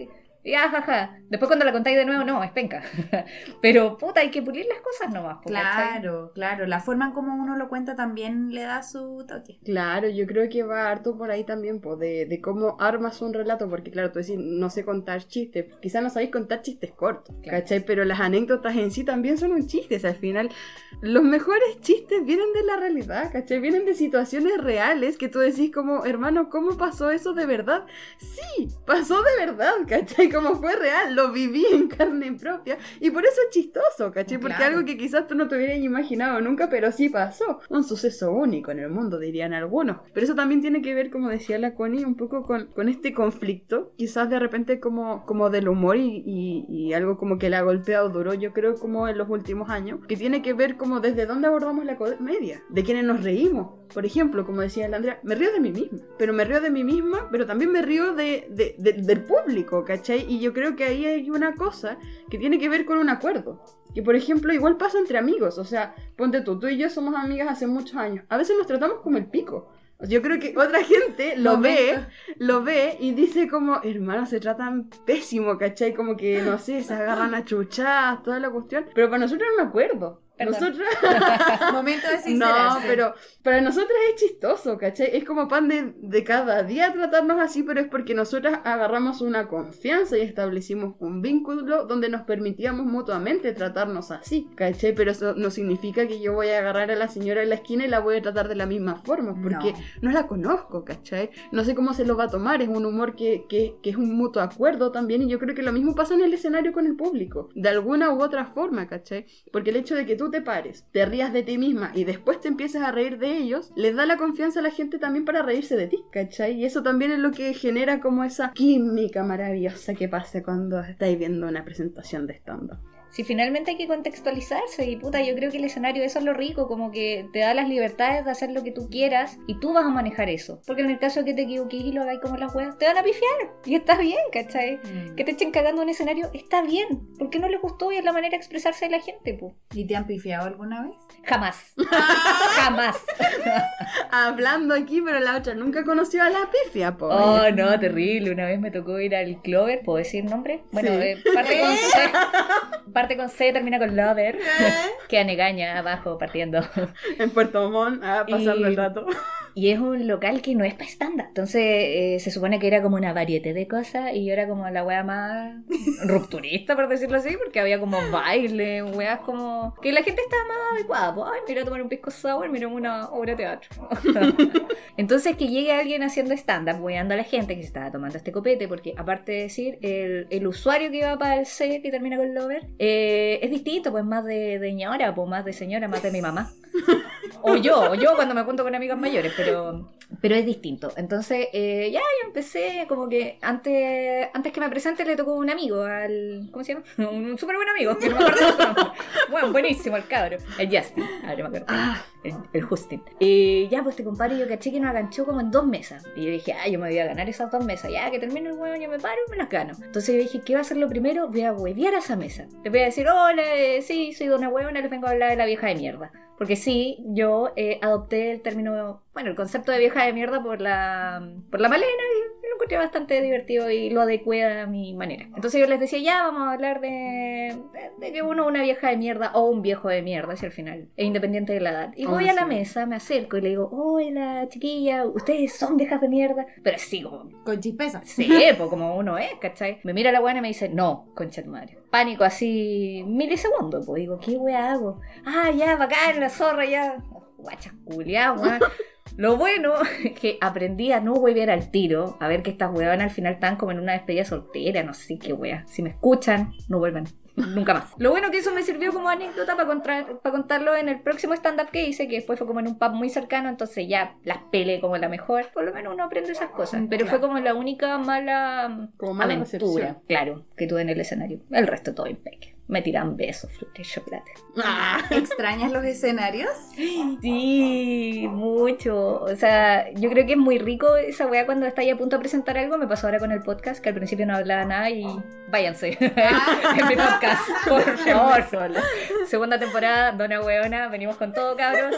Y ajaja. Después cuando la contáis de nuevo, no, es penca. Pero puta, hay que pulir las cosas nomás. po, ¿cachai? Claro, claro. La forma en como uno lo cuenta también le da su toque. Claro, yo creo que va harto por ahí también, pues, de, de cómo armas un relato, porque claro, tú decís, no sé contar chistes, quizás no sabéis contar chistes cortos, Claro. ¿cachai? Pero las anécdotas en sí también son un chiste, o sea, al final, los mejores chistes vienen de la realidad, ¿cachai? Vienen de situaciones reales que tú decís como, hermano, ¿cómo pasó eso de verdad? Sí, pasó de verdad, ¿cachai? Como fue real, lo viví en carne propia, y por eso es chistoso, ¿cachai? Porque Claro. algo que quizás tú no te hubieras imaginado nunca, pero sí pasó. Un suceso único en el mundo, dirían algunos. Pero eso también tiene que ver, como decía la Connie, un poco con, con este conflicto, quizás de repente como, como del humor y, y- y algo como que le ha golpeado duro, yo creo como en los últimos años, que tiene que ver como desde dónde abordamos la comedia, de quienes nos reímos. Por ejemplo, como decía la Andrea, me río de mí misma, pero me río de mí misma, pero también me río de, de- de- del público, ¿cachai? Y yo creo que ahí hay una cosa que tiene que ver con un acuerdo. Que por ejemplo, igual pasa entre amigos. O sea, ponte tú, tú y yo somos amigas hace muchos años. A veces nos tratamos como el pico. Yo creo que otra gente lo ve, lo ve y dice como, hermanos, se tratan pésimo, ¿cachai? Como que, no sé, se agarran a chuchadas, toda la cuestión. Pero para nosotros es un acuerdo. Perdón. Nosotros... Momento de No, pero para nosotras es chistoso, ¿cachai? Es como pan de, de cada día tratarnos así, pero es porque nosotras agarramos una confianza y establecimos un vínculo donde nos permitíamos mutuamente tratarnos así, ¿cachai? Pero eso no significa que yo voy a agarrar a la señora en la esquina y la voy a tratar de la misma forma, porque no, la conozco, ¿cachai? No sé cómo se lo va a tomar, es un humor que, que, que es un mutuo acuerdo también, y yo creo que lo mismo pasa en el escenario con el público, de alguna u otra forma, ¿cachai? Porque el hecho de que tú te pares, te rías de ti misma y después te empieces a reír de ellos, les da la confianza a la gente también para reírse de ti, ¿cachai? Y eso también es lo que genera como esa química maravillosa que pasa cuando estáis viendo una presentación de stand-up. Si finalmente hay que contextualizarse y puta, yo creo que el escenario eso es lo rico, como que te da las libertades de hacer lo que tú quieras y tú vas a manejar eso. Porque en el caso de que te equivoques y lo hagáis como las weas, te van a pifiar y está bien, ¿cachai? Mm. Que te echen cagando un escenario está bien, porque no les gustó y es la manera de expresarse de la gente, pu. ¿Y te han pifiado alguna vez? Jamás. Jamás. Hablando aquí, pero la otra nunca conoció a la pifia, po. Oh, no, terrible. Una vez me tocó ir al Clover, ¿puedo decir nombre? Bueno, Sí. eh, parte. Parte con C, termina con Lover. Queda negaña abajo partiendo. En Puerto Montt, ah, pasando Y- el rato. Y es un local que no es para estándar. Entonces eh, se supone que era como una variedad de cosas y yo era como la wea más rupturista, por decirlo así, porque había como baile, weas como... Que la gente estaba más adecuada. Pues, ay, mira, tomar un pisco sour, mira una obra de teatro. Entonces que llegue alguien haciendo stand-up, weando a la gente que se estaba tomando este copete, porque aparte de decir, el, el usuario que va para el C que termina con Lover, eh, es distinto, pues más de, de ñora, pues más de señora, más de mi mamá. O yo, o yo cuando me junto con amigas mayores, pero, pero es distinto. Entonces, eh, ya yo empecé como que antes, antes que me presente le tocó un amigo, al. ¿Cómo se llama? Un, súper buen amigo, que no me acuerdo su nombre. Bueno, buenísimo el cabro. El Justin. Ahora me acuerdo. Ah, El, el Justin. Y ya, pues te compadre, yo caché que nos aganchó como en dos mesas. Y yo dije, ah, yo me voy a ganar esas dos mesas. Ya que termine el huevo, yo me paro y me las gano. Entonces yo dije, ¿qué va a hacer lo primero? Voy a huevear a esa mesa. Voy a decir, hola, eh, sí, soy dona huevona, les vengo a hablar de la vieja de mierda. Porque sí, yo eh, adopté el término, bueno, el concepto de vieja de mierda por la, por la Malena y lo encontré bastante divertido y lo adecué a mi manera. Entonces yo les decía, ya vamos a hablar de, de, de que uno es una vieja de mierda o un viejo de mierda, si al final es independiente de la edad. Y Oh, voy a la sí. mesa, me acerco y le digo, hola chiquilla, ustedes son viejas de mierda. Pero como, Con chispeza. sí, pues como uno es, ¿cachai? Me mira la buena y me dice, no, concha tu madre. Pánico así, milisegundos, pues digo, ¿qué wea hago? Ah, ya, bacán, la zorra, ya. Guacha. Lo bueno es que aprendí a no huevear al tiro, a ver que estas huevanas al final están como en una despedida soltera, no sé qué wea. Si me escuchan, no vuelvan. Nunca más. Lo bueno que eso me sirvió como anécdota para contarlo en el próximo stand-up que hice, que después fue como en un pub muy cercano, entonces ya las peleé como la mejor. Por lo menos uno aprende esas cosas. Pero fue como la única mala como mala aventura, recepción. claro, que tuve en el escenario. El resto todo impecable. Me tiran besos, fruta y chocolate. Ah. ¿Extrañas los escenarios? Sí, mucho. O sea, yo creo que es muy rico esa weá cuando estáis a punto de presentar algo. Me pasó ahora con el podcast, que al principio no hablaba nada y váyanse. en mi podcast, por favor. Segunda temporada, Dona Weona, venimos con todo, cabros.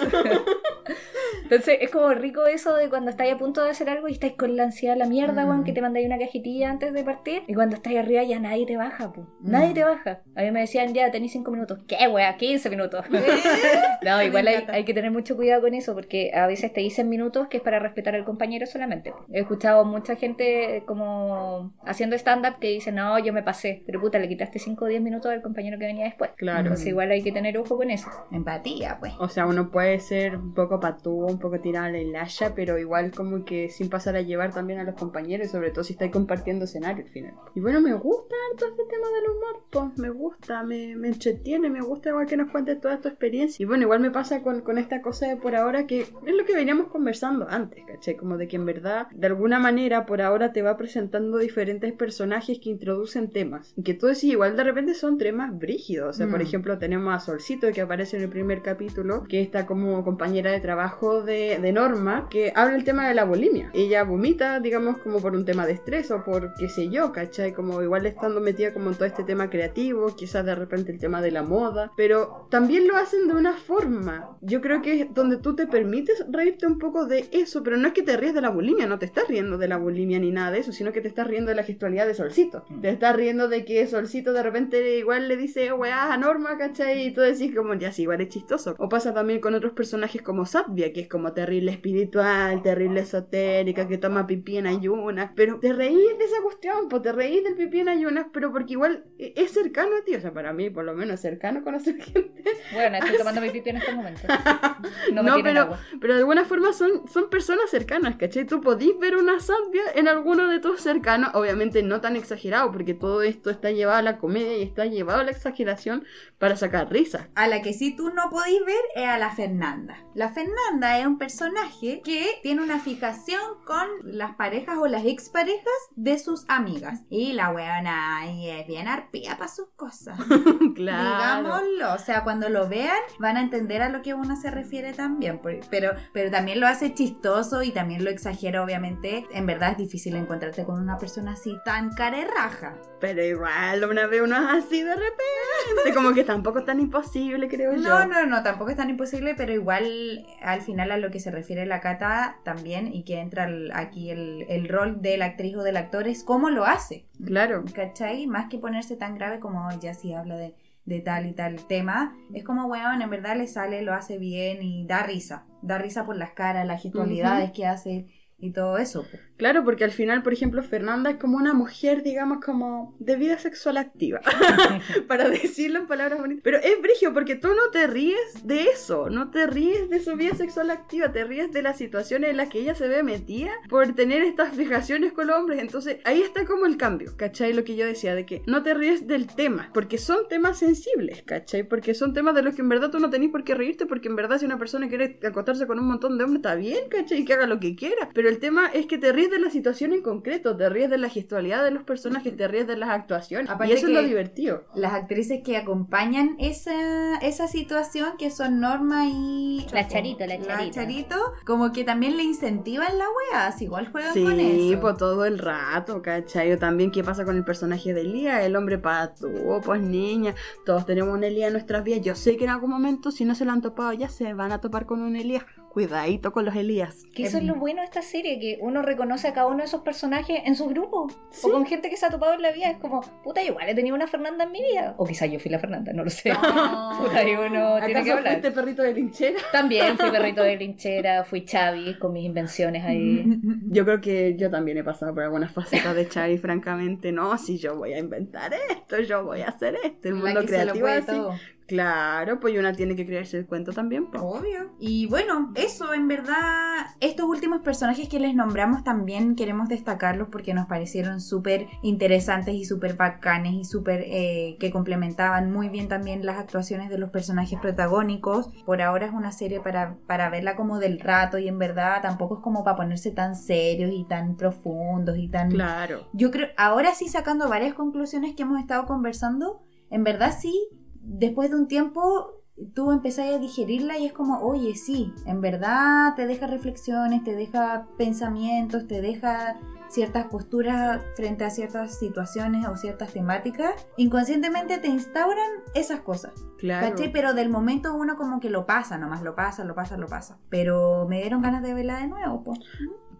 Entonces es como rico eso de cuando estáis a punto de hacer algo y estáis con la ansiedad la mierda, weón, que te mandáis una cajetilla antes de partir y cuando estáis arriba ya nadie te baja, po. Nadie te baja. A mí me decían, ya tenéis 5 minutos. ¿Qué, wea? 15 minutos. no, igual hay, hay que tener mucho cuidado con eso porque a veces te dicen minutos que es para respetar al compañero solamente. He escuchado mucha gente como haciendo stand-up que dice, no, yo me pasé, pero puta, le quitaste 5 o 10 minutos al compañero que venía después. Claro. Entonces igual hay que tener ojo con eso. Empatía, pues. O sea, uno puede ser un poco patúo, un poco tirado a la hilacha, pero igual como que sin pasar a llevar también a los compañeros, sobre todo si estáis compartiendo escenario al final. Y bueno, me gusta todo este tema del humor, pues me gusta, me, me entretiene, me gusta igual que nos cuentes toda tu experiencia. Y bueno, igual me pasa con, con esta cosa de por ahora que es lo que veníamos conversando antes, ¿caché? Como de que en verdad, de alguna manera, por ahora te va presentando diferentes personajes que introducen temas. Y que tú decís, igual de repente son temas brígidos. O sea, por Mm. ejemplo, tenemos a Solcito que aparece en el primer capítulo, que está como compañera de trabajo de, de Norma, que habla el tema de la bulimia. Ella vomita, digamos, como por un tema de estrés o por qué sé yo, ¿cachai? Como igual estando metida como en todo este tema creativo, quizás de repente el tema de la moda, pero también lo hacen de una forma. Yo creo que es donde tú te permites reírte un poco de eso, pero no es que te ríes de la bulimia, no te estás riendo de la bulimia ni nada de eso, sino que te estás riendo de la gestualidad de Solcito. Te estás riendo de que Solcito de repente igual le dice weá a Norma, ¿cachai? Y tú decís como, ya sí, igual es chistoso. O pasa también con otros personajes como Satvia, que es como terrible espiritual, terrible esotérica, que toma pipí en ayunas, pero te reís de esa cuestión, pues te reís del pipí en ayunas, pero porque igual e- es cercano a ti, o sea, para mí por lo menos cercano conocer gente Bueno, estoy tomando mi pipi en este momento. No me No, pero, agua. pero de alguna forma son, son personas cercanas, ¿cachai? Tú podís ver una Satvia en alguno de tus cercanos, obviamente no tan exagerado, porque todo esto está llevado a la comedia y está llevado a la exageración para sacar risa. A la que sí tú no podéis ver es a la Fernanda. La Fernanda es un personaje que tiene una fijación con las parejas o las exparejas de sus amigas. Y la weona ahí es bien arpía para sus cosas. Digámoslo. O sea, cuando lo vean van a entender a lo que uno se refiere también. por- Pero, pero también lo hace chistoso y también lo exagera, obviamente. En verdad es difícil encontrarte con una persona así tan carerraja. Pero igual, una vez uno es así de repente, como que tampoco es tan imposible, creo yo. No, no, no, tampoco es tan imposible, pero igual al final a lo que se refiere la Cata también y que entra el- aquí el, el rol de la actriz o del actor es cómo lo hace, Claro. ¿cachai? Más que ponerse tan grave como "Ay, ya sí habla de, de tal y tal tema, es como, weón, en verdad le sale, lo hace bien y da risa, da risa por las caras, las gestualidades que hace y todo eso. Claro, porque al final, por ejemplo, Fernanda es como una mujer, digamos, como de vida sexual activa. Para decirlo en palabras bonitas. Pero es brigio porque tú no te ríes de eso. No te ríes de su vida sexual activa. Te ríes de las situaciones en las que ella se ve metida por tener estas fijaciones con los hombres. Entonces, ahí está como el cambio. ¿Cachai? Lo que yo decía, de que no te ríes del tema. Porque son temas sensibles, ¿cachai? Porque son temas de los que en verdad tú no tenés por qué reírte. Porque en verdad, si una persona quiere acostarse con un montón de hombres, está bien, ¿cachai? Que haga lo que quiera. Pero el tema es que te ríes de la situación en concreto. Te ríes de la gestualidad de los personajes. Te ríes de las actuaciones. Aparte y eso es lo divertido. Las actrices que acompañan esa, esa situación, que son Norma y... La Charito, la Charito. Charito, como que también le incentivan la wea, así igual juegan con Sí, eso. pues todo el rato, ¿cachai? O también qué pasa con el personaje de Elías, el hombre patúo, pues niña, todos tenemos un Elías en nuestras vidas. Yo sé que en algún momento, si no se lo han topado ya, se van a topar con un Elías. Cuidadito con los Elías. Que eso es lo bueno de esta serie, que uno reconoce a cada uno de esos personajes en su grupo. Sí. O con gente que se ha topado en la vida. Es como, puta, igual he tenido una Fernanda en mi vida. O quizá yo fui la Fernanda, no lo sé. Puta, y uno tiene que ¿Acaso hablar. fuiste perrito de linchera? También fui perrito de linchera, fui Chavi con mis invenciones ahí. Yo creo que yo también he pasado por algunas facetas de Chavi, francamente. No, si yo voy a inventar esto, yo voy a hacer esto. El mundo creativo así. todo. Claro, pues una tiene que creerse el cuento también. pues. Obvio. Y bueno, eso en verdad, estos últimos personajes que les nombramos también queremos destacarlos porque nos parecieron súper interesantes y súper bacanes y súper eh, que complementaban muy bien también las actuaciones de los personajes protagónicos. Por ahora es una serie para, para verla como del rato y en verdad tampoco es como para ponerse tan serios y tan profundos y tan... Claro. Yo creo, ahora sí sacando varias conclusiones que hemos estado conversando, en verdad sí, después de un tiempo tú empezás a digerirla y es como, oye, sí, en verdad te deja reflexiones, te deja pensamientos, te deja ciertas posturas frente a ciertas situaciones o ciertas temáticas, inconscientemente te instauran esas cosas. Claro. ¿Cachai? Pero del momento uno como que lo pasa, nomás lo pasa, lo pasa, lo pasa. Pero me dieron ganas de verla de nuevo, pues.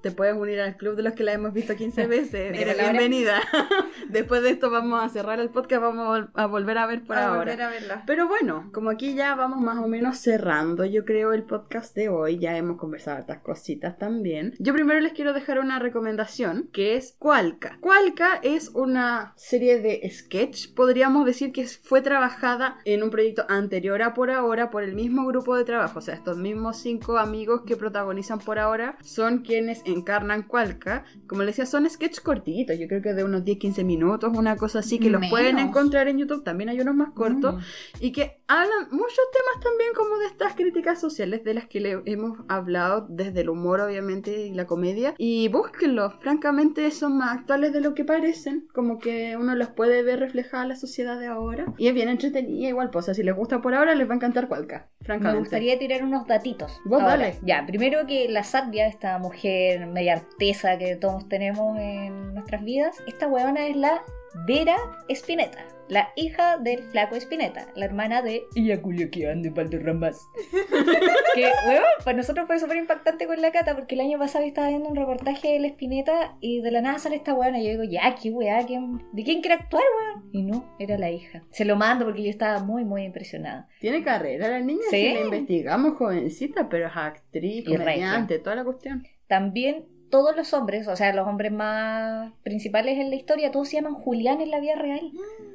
Te puedes unir al club de los que la hemos visto 15 veces. Mira, Eres bienvenida. Después de esto vamos a cerrar el podcast, vamos a vol- a volver a ver por A ahora. volver a verla. Pero bueno, como aquí ya vamos más o menos cerrando, yo creo el podcast de hoy, ya hemos conversado hartas cositas también. Yo primero les quiero dejar una recomendación que es Cualca. Cualca es una serie de sketch, podríamos decir que fue trabajada en un proyecto anterior a por ahora por el mismo grupo de trabajo, o sea, estos mismos cinco amigos que protagonizan por ahora son quienes encarnan Cualca. Como les decía, son sketch cortitos, yo creo que de unos 10-15 minutos, una cosa así que los pueden Menos. encontrar en YouTube, también hay unos más cortos Mm. y que hablan muchos temas también como de estas críticas sociales de las que le hemos hablado desde el humor obviamente y la comedia y búsquenlos, francamente son más actuales de lo que parecen, como que uno los puede ver reflejada la sociedad de ahora y es bien entretenida igual, pues o sea, si les gusta por ahora les va a encantar Cualca, francamente. Me gustaría tirar unos datitos. Vos Ahora, dale. Ya, primero que la Satya, esta mujer media artesa que todos tenemos en nuestras vidas, esta huevona es la Vera Espineta, la hija del flaco Espineta, la hermana de Iyaculiaquian de Valderramas. que, huevón, para nosotros fue súper impactante con la cata porque el año pasado estaba viendo un reportaje de la Espineta y de la nada sale esta huevona y yo digo, ya, qué weá, ¿quién- ¿de quién quiere actuar, weón? Y no, era la hija. Se lo mando porque yo estaba muy, muy impresionada. Tiene carrera la niña, Sí. si la investigamos jovencita, pero es actriz, comediante, toda la cuestión. También todos los hombres, o sea, los hombres más principales en la historia, todos se llaman Julián en la vida real.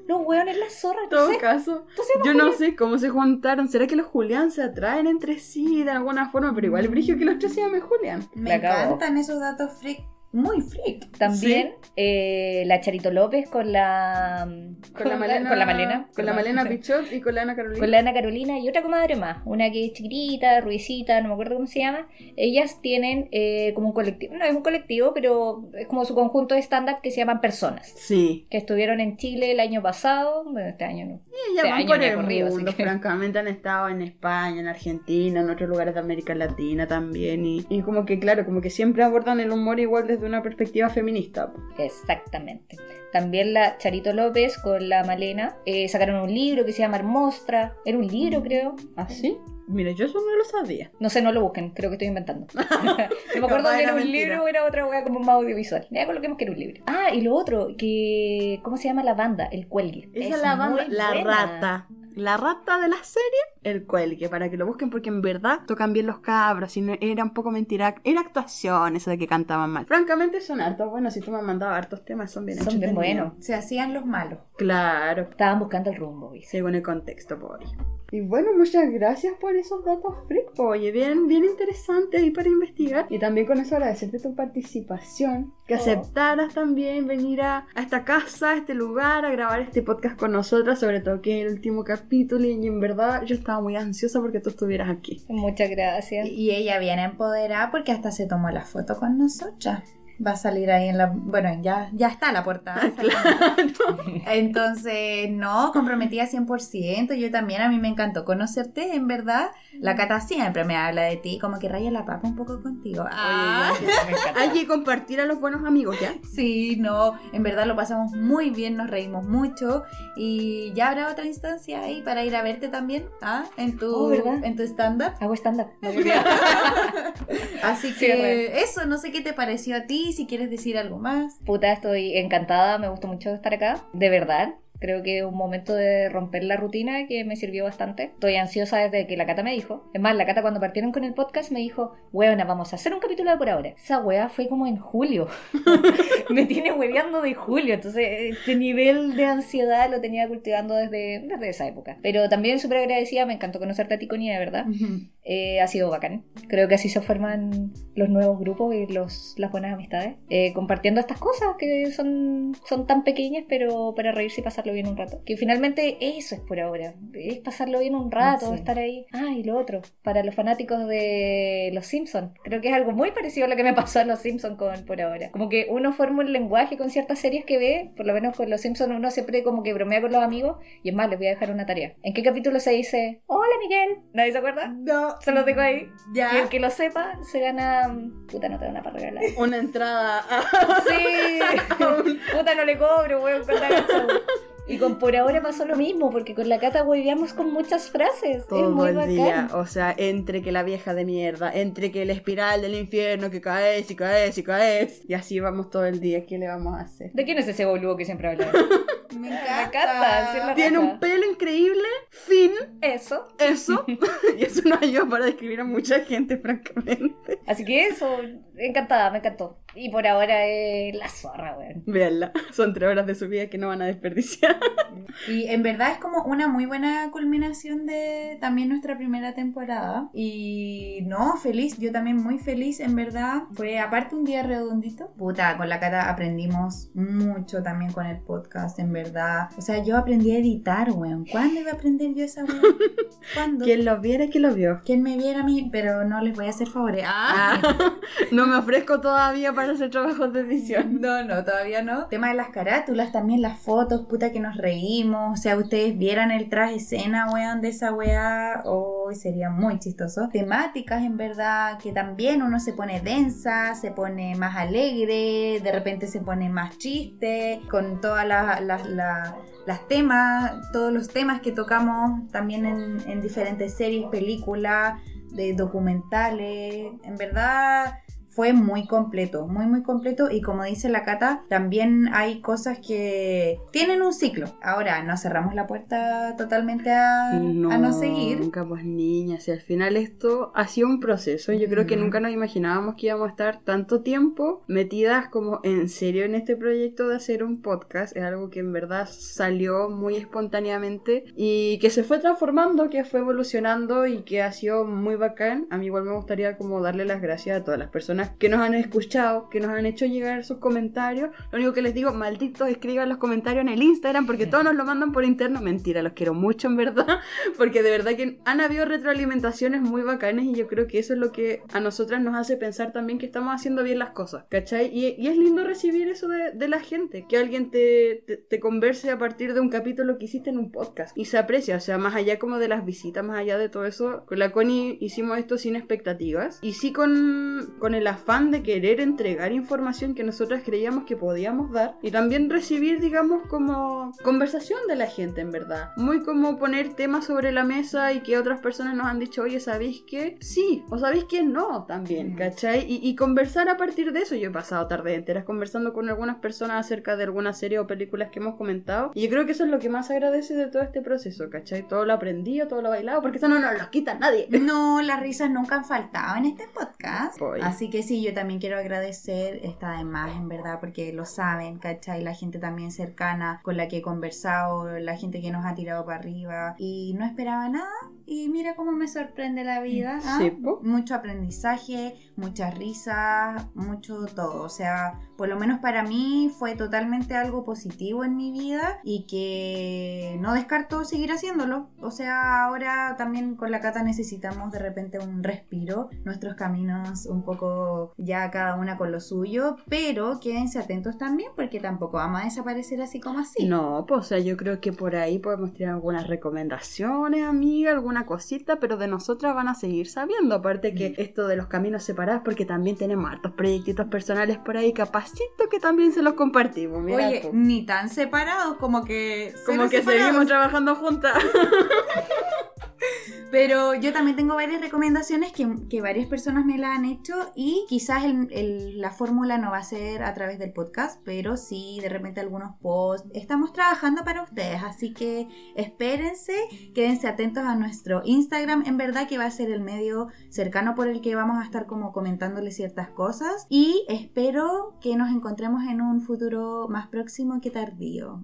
Los hueones las zorras, En no todo sé. caso, llaman Yo no Julián. sé cómo se juntaron. ¿Será que los Julián se atraen entre sí de alguna forma? Pero igual brigio que los tres se llamen Julián. Me La encantan esos datos freak. Muy freak. También eh, la Charito López con la Con la Malena. con la Malena, Con la. Malena Pichot y con la Ana Carolina. Con la Ana Carolina y otra comadre más, una que es chiquitita, ruidecita, no me acuerdo cómo se llama. Ellas tienen eh, como un colectivo, no es un colectivo, pero es como su conjunto de stand-up que se llaman Personas, Sí. que estuvieron en Chile el año pasado, bueno, este año no. Y ya Este año por el corrido, mundo. que- Francamente han estado en España, en Argentina, en otros lugares de América Latina también. Y, y como que, claro, como que siempre abordan el humor igual desde una perspectiva feminista. Exactamente. También la Charito López con la Malena eh, sacaron un libro que se llama Hermostra. Era un libro, creo. ¿Ah, sí? Mira, yo eso no lo sabía. No sé, no lo busquen, creo que estoy inventando. no me acuerdo si era era un mentira. libro o era otra wea como más audiovisual. Ya coloquemos que era un libro. Ah, y lo otro, que. ¿Cómo se llama la banda? El Cuelgue. Esa es la banda, muy la buena. rata. La rata de la serie, el cuelgue, para que lo busquen porque en verdad tocan bien los cabros y no, era un poco mentira, era actuación eso de que cantaban mal. Francamente son hartos, bueno, si tú me has mandado hartos temas, son bien Son bien buenos. Se hacían los malos. Claro, Estaban buscando el rumbo, ¿viste? según el contexto, por Y bueno, muchas gracias por esos datos freak, oye, bien, bien interesante ahí para investigar. Y también con eso agradecerte tu participación, que Oh. aceptaras también venir a, a esta casa, a este lugar, a grabar este podcast con nosotras, sobre todo que es el último capítulo y en verdad yo estaba muy ansiosa porque tú estuvieras aquí. Muchas gracias. Y ella viene empoderada porque hasta se tomó la foto con nosotras. Va a salir ahí en la... Bueno, ya, ya está la portada. Entonces, no, comprometida 100%. Yo también, a mí me encantó conocerte, en verdad. La Cata siempre me habla de ti, como que raya la papa un poco contigo. Ah, Oye, ya. Hay que compartir a los buenos amigos, ¿ya? sí, no, en verdad lo pasamos muy bien, nos reímos mucho. Y ya habrá otra instancia ahí para ir a verte también, ¿ah? En tu, Oh, en tu stand-up. Hago stand-up. Así Sí, que eso, no sé qué te pareció a ti, si quieres decir algo más. Puta, estoy encantada, me gustó mucho estar acá, de verdad. Creo que un momento de romper la rutina que me sirvió bastante. Estoy ansiosa desde que la Cata me dijo. Es más, la Cata cuando partieron con el podcast me dijo, weona, vamos a hacer un capítulo de por ahora. Esa wea fue como en julio. me tiene hueveando de julio. Entonces, este nivel de ansiedad lo tenía cultivando desde, desde esa época. Pero también súper agradecida, me encantó conocerte a ti, Connie, de verdad. Eh, ha sido bacán. Creo que así se forman los nuevos grupos y los, las buenas amistades. Eh, compartiendo estas cosas que son, son tan pequeñas, pero para reírse y pasar pasarlo bien un rato. Que finalmente eso es por ahora. Es pasarlo bien un rato, Sí. estar ahí. Ah, y lo otro. Para los fanáticos de Los Simpsons. Creo que es algo muy parecido a lo que me pasó a Los Simpsons con por ahora. Como que uno forma un lenguaje con ciertas series que ve. Por lo menos con Los Simpsons uno siempre como que bromea con los amigos. Y es más, les voy a dejar una tarea. ¿En qué capítulo se dice Hola Miguel? ¿Nadie se acuerda? No. Se los dejo ahí. Ya. Y el que lo sepa se gana. Puta, no te van a para regalar. Una entrada a... Sí, puta no le cobro, weón. Y con por ahora pasó lo mismo, porque con la cata hueveamos con muchas frases. es todo muy el bacán. día. O sea, entre que la vieja de mierda, entre que la espiral del infierno, que caes y caes y caes. Y así vamos todo el día. ¿Qué le vamos a hacer? ¿De quién es ese boludo que siempre habla? Me Me encanta. sí, la- Tiene un pelo increíble, fin, Eso. eso. y eso no ayuda para describir a mucha gente, francamente. Así que eso, encantada, me encantó. Y por ahora es la zorra, weón. Véanla, son tres horas de su vida que no van a desperdiciar. Y en verdad es como una muy buena culminación de también nuestra primera temporada. Y no, feliz, yo también muy feliz, en verdad. Fue aparte un día redondito. Puta, con la cara aprendimos mucho también con el podcast, en verdad. O sea, yo aprendí a editar, weón. ¿Cuándo iba a aprender yo esa weón? ¿Cuándo? Quien lo viera, que lo vio. Quien me viera a mí, pero no les voy a hacer favores. Ah. no me ofrezco todavía para hacer trabajos de edición. No, no, todavía no. Tema de las carátulas, también las fotos, puta que nos reímos. O sea, ustedes vieran el traje escena, weón, de esa weá. Hoy sería muy chistoso. Temáticas, en verdad, que también uno se pone densa, se pone más alegre, de repente se pone más chiste, con todas las. las- las- las temas, todos los temas que tocamos también en, en diferentes series, películas, de documentales. En verdad fue muy completo, muy muy completo y como dice la Cata, también hay cosas que tienen un ciclo. Ahora no cerramos la puerta totalmente a a no, seguir. Nunca, pues niñas. Y al final esto ha sido un proceso. Yo creo que nunca nos imaginábamos que íbamos a estar tanto tiempo metidas como en serio en este proyecto de hacer un podcast. Es algo que en verdad salió muy espontáneamente y que se fue transformando, que fue evolucionando y que ha sido muy bacán. A mí igual me gustaría como darle las gracias a todas las personas que nos han escuchado, que nos han hecho llegar sus comentarios. Lo único que les digo, malditos, escriban los comentarios en el Instagram porque todos nos lo mandan por interno. Mentira, los quiero mucho en verdad. Porque de verdad que han habido retroalimentaciones muy bacanas y yo creo que eso es lo que a nosotras nos hace pensar también que estamos haciendo bien las cosas, ¿cachai? Y, y es lindo recibir eso de, de la gente, que alguien te, te, te converse a partir de un capítulo que hiciste en un podcast y se aprecia, o sea, más allá como de las visitas, más allá de todo eso, con la Connie hicimos esto sin expectativas y sí con, con el afán de querer entregar información que nosotras creíamos que podíamos dar y también recibir, digamos, como conversación de la gente, en verdad. Muy como poner temas sobre la mesa y que otras personas nos han dicho, oye, ¿sabéis qué? Sí, o ¿sabéis qué? No, también. ¿cachai? Y, y conversar a partir de eso. Yo he pasado tardes enteras conversando con algunas personas acerca de algunas series o películas que hemos comentado y yo creo que eso es lo que más agradece de todo este proceso, ¿cachai? Todo lo aprendido, todo lo bailado, porque eso no nos lo quita nadie. No, las risas nunca han faltado en este podcast. Voy. Así que sí, yo también quiero agradecer esta de más, en verdad, porque lo saben, ¿cachai? La gente también cercana con la que he conversado, la gente que nos ha tirado para arriba y no esperaba nada. Y mira cómo me sorprende la vida. ¿ah? Sí. Mucho aprendizaje, muchas risas, mucho todo. O sea, por lo menos para mí fue totalmente algo positivo en mi vida y que no descarto seguir haciéndolo. O sea, ahora también con la cata necesitamos de repente un respiro, nuestros caminos un poco ya cada una con lo suyo, pero quédense atentos también porque tampoco vamos a desaparecer así como así. No, pues o sea, yo creo que por ahí podemos tener algunas recomendaciones, amiga, alguna cosita, pero de nosotras van a seguir sabiendo. Aparte que esto de los caminos separados, porque también tenemos hartos proyectitos personales por ahí, capacito que también se los compartimos. Mira, Oye, tú. ni tan separados como que... como que separados. seguimos trabajando juntas. Pero yo también tengo varias recomendaciones que, que varias personas me la han hecho y quizás el- el- la fórmula no va a ser a través del podcast, pero sí de repente algunos posts. Estamos trabajando para ustedes, así que espérense, quédense atentos a nuestro Instagram, en verdad que va a ser el medio cercano por el que vamos a estar como comentándoles ciertas cosas y espero nos encontremos en un futuro más próximo que tardío.